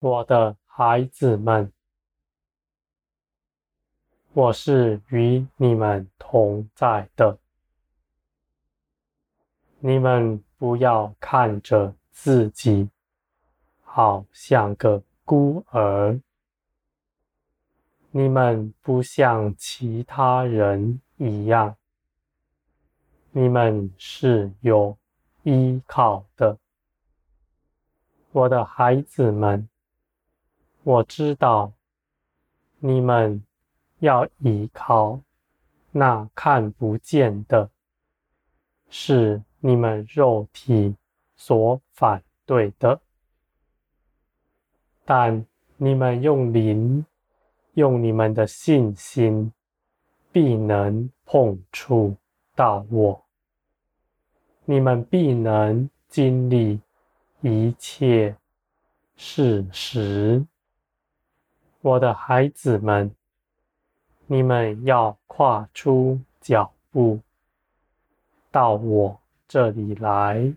我的孩子们，我是与你们同在的。你们不要看着自己，好像个孤儿。你们不像其他人一样，你们是有依靠的。我的孩子们，我知道你们要依靠那看不见的，是你们肉体所反对的，但你们用灵。用你们的信心，必能碰触到我。你们必能经历一切事实。我的孩子们，你们要跨出脚步到我这里来，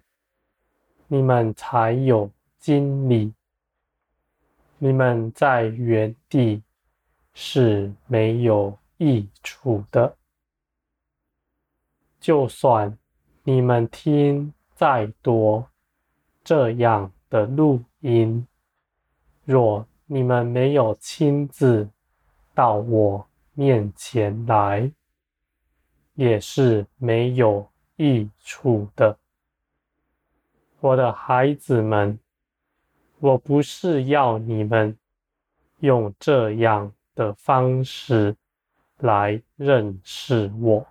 你们才有经历。你们在原地。是没有益处的。就算你们听再多这样的录音，若你们没有亲自到我面前来，也是没有益处的。我的孩子们，我不是要你们用这样。的方式来认识我，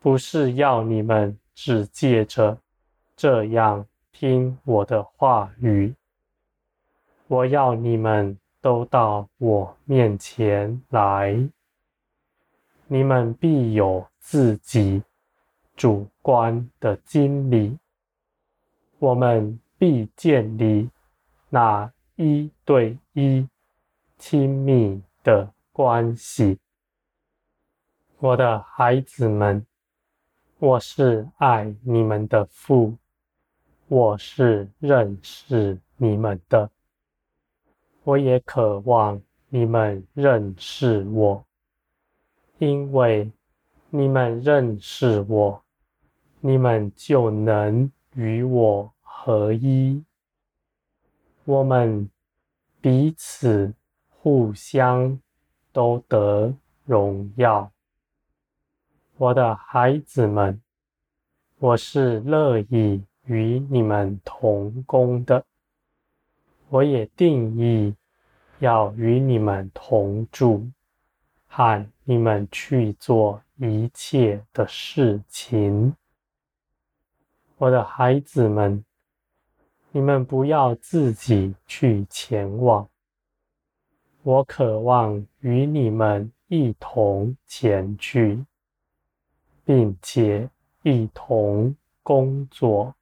不是要你们只借着这样听我的话语。我要你们都到我面前来，你们必有自己主观的经历，我们必建立那一对一。亲密的关系，我的孩子们，我是爱你们的父，我是认识你们的，我也渴望你们认识我，因为你们认识我，你们就能与我合一，我们彼此。互相都得荣耀，我的孩子们，我是乐意与你们同工的，我也定义要与你们同住，和你们去做一切的事情。我的孩子们，你们不要自己去前往。我渴望与你们一同前去，并且一同工作。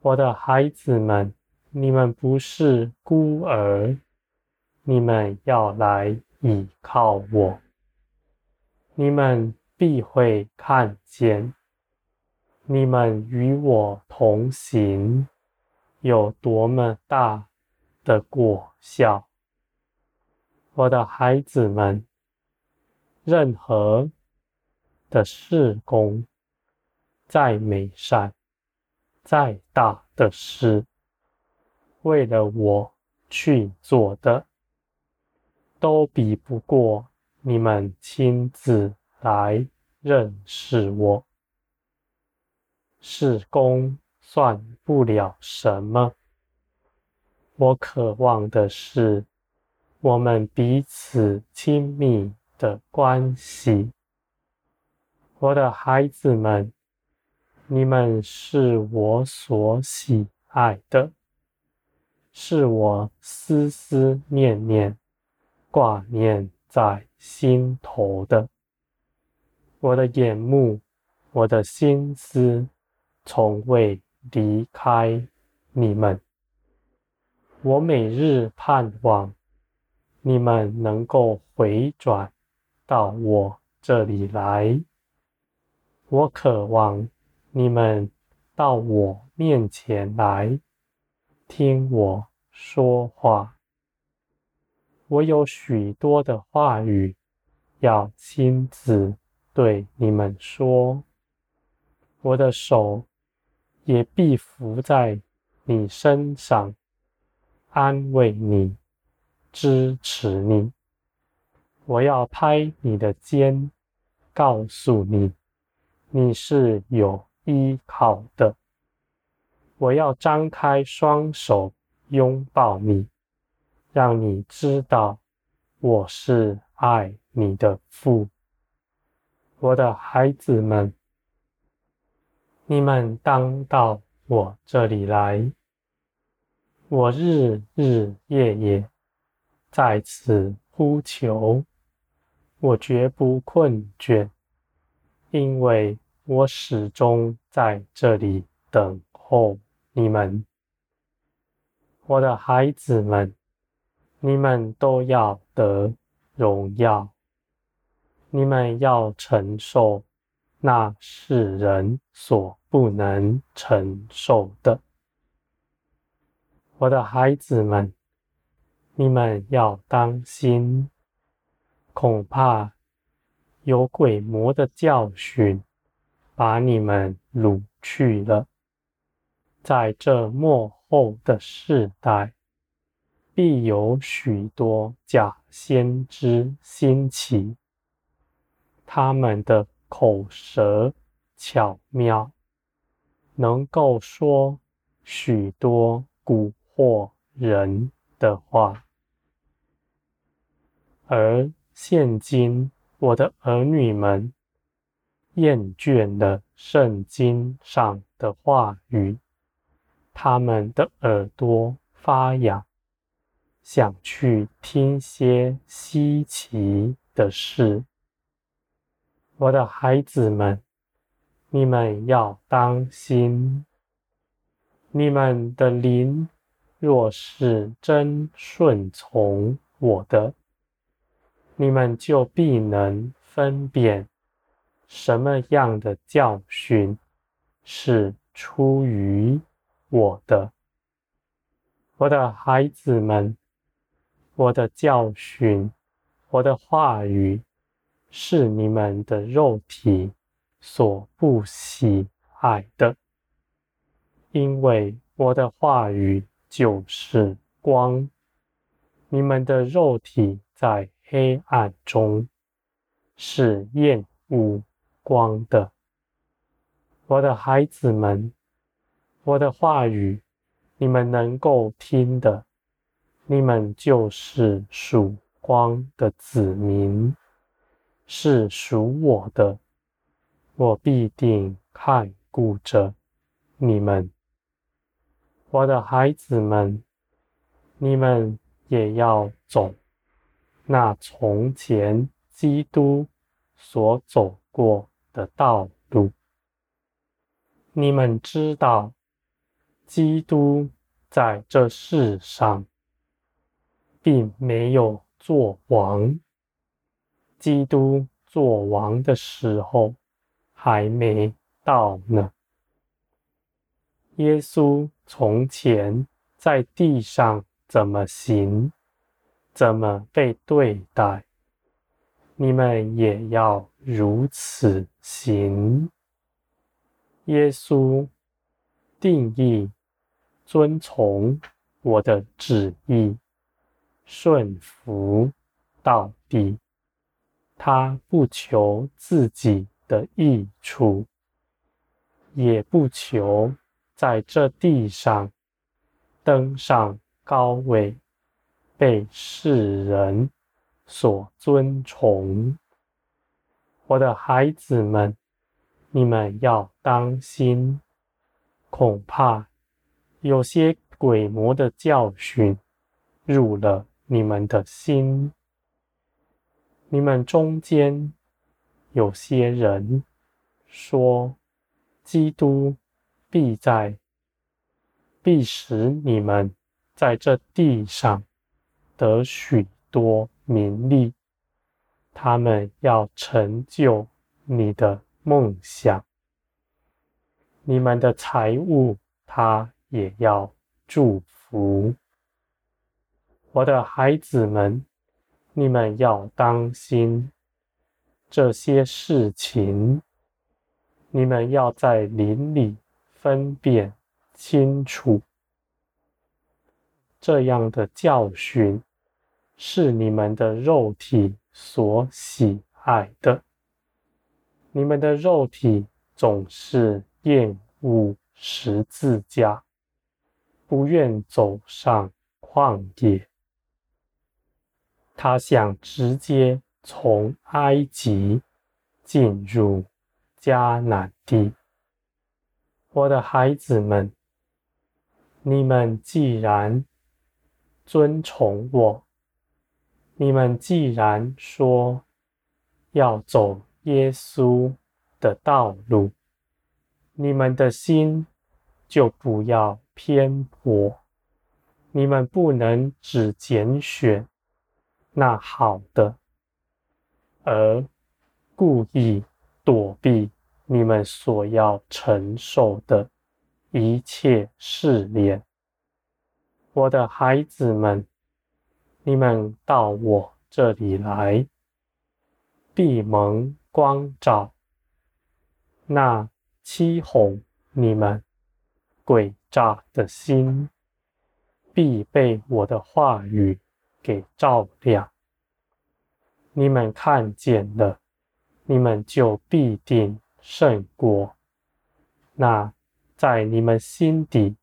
我的孩子们，你们不是孤儿，你们要来倚靠我。你们必会看见，你们与我同行有多么大的果效。我的孩子们，任何的事工，再美善、再大的事，为了我去做的，都比不过你们亲自来认识我。事工算不了什么，我渴望的是。我们彼此亲密的关系，我的孩子们，你们是我所喜爱的，是我思思念念挂念在心头的。我的眼目，我的心思，从未离开你们。我每日盼望。你们能够回转到我这里来，我渴望你们到我面前来，听我说话。我有许多的话语要亲自对你们说，我的手也必伏在你身上，安慰你，支持你。我要拍你的肩，告诉你，你是有依靠的。我要张开双手拥抱你，让你知道我是爱你的父。我的孩子们，你们当到我这里来，我日日夜夜在此呼求，我绝不困倦，因为我始终在这里等候你们。我的孩子们，你们都要得荣耀。你们要承受那世人所不能承受的，我的孩子们，你们要当心，恐怕有鬼魔的教训把你们掳去了。在这末后的世代，必有许多假先知兴起。他们的口舌巧妙，能够说许多蛊惑人的话。而现今，我的儿女们厌倦了圣经上的话语，他们的耳朵发痒，想去听些稀奇的事。我的孩子们，你们要当心。你们的灵若是真顺从我的，你们就必能分辨什么样的教训是出于我的。我的孩子们，我的教训，我的话语。是你们的肉体所不喜爱的，因为我的话语就是光。你们的肉体在黑暗中是厌恶光的。我的孩子们，我的话语你们能够听的，你们就是曙光的子民。是属我的，我必定看顾着你们，我的孩子们，你们也要走那从前基督所走过的道路。你们知道，基督在这世上并没有做王。基督做王的时候还没到呢。耶稣从前在地上怎么行，怎么被对待，你们也要如此行。耶稣定义遵从我的旨意，顺服到底。他不求自己的益处，也不求在这地上登上高位，被世人所尊崇。我的孩子们，你们要当心，恐怕有些鬼魔的教训入了你们的心。你们中间有些人说，基督必在，必使你们在这地上得许多名利，他们要成就你的梦想，你们的财物他也要祝福。我的孩子们，你们要当心这些事情，你们要在林里分辨清楚。这样的教训是你们的肉体所喜爱的，你们的肉体总是厌恶十字架，不愿走上旷野。他想直接从埃及进入迦南地。我的孩子们，你们既然尊崇我，你们既然说要走耶稣的道路，你们的心就不要偏颇。你们不能只拣选。那好的，而故意躲避你们所要承受的一切试炼，我的孩子们，你们到我这里来，闭蒙光照。那欺哄你们鬼诈的心，必被我的话语。给照亮，你们看见了，你们就必定胜过那在你们心底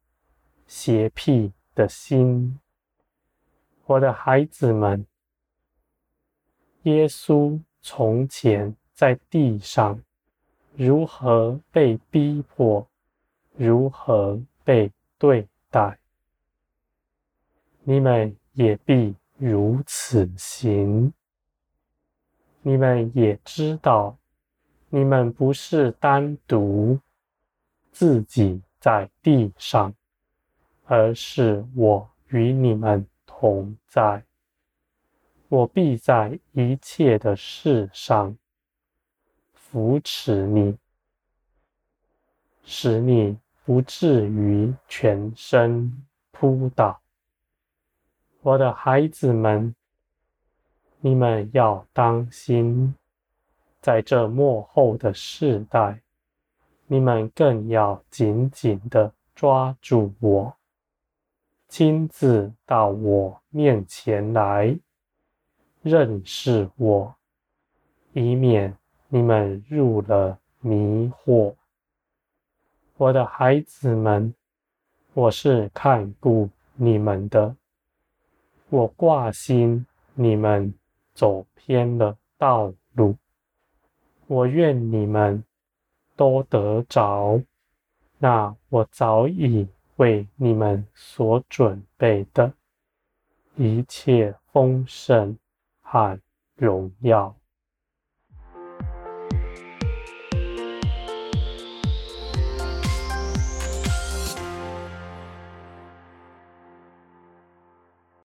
邪僻的心。我的孩子们，耶稣从前在地上如何被逼迫，如何被对待，你们也必。如此行，你们也知道，你们不是单独自己在地上，而是我与你们同在。我必在一切的事上扶持你，使你不至于全身扑倒。我的孩子们，你们要当心，在这末后的世代，你们更要紧紧地抓住我，亲自到我面前来认识我，以免你们入了迷惑。我的孩子们，我是看顾你们的。我挂心你们走偏了道路，我愿你们都得着那我早已为你们所准备的一切丰盛和荣耀。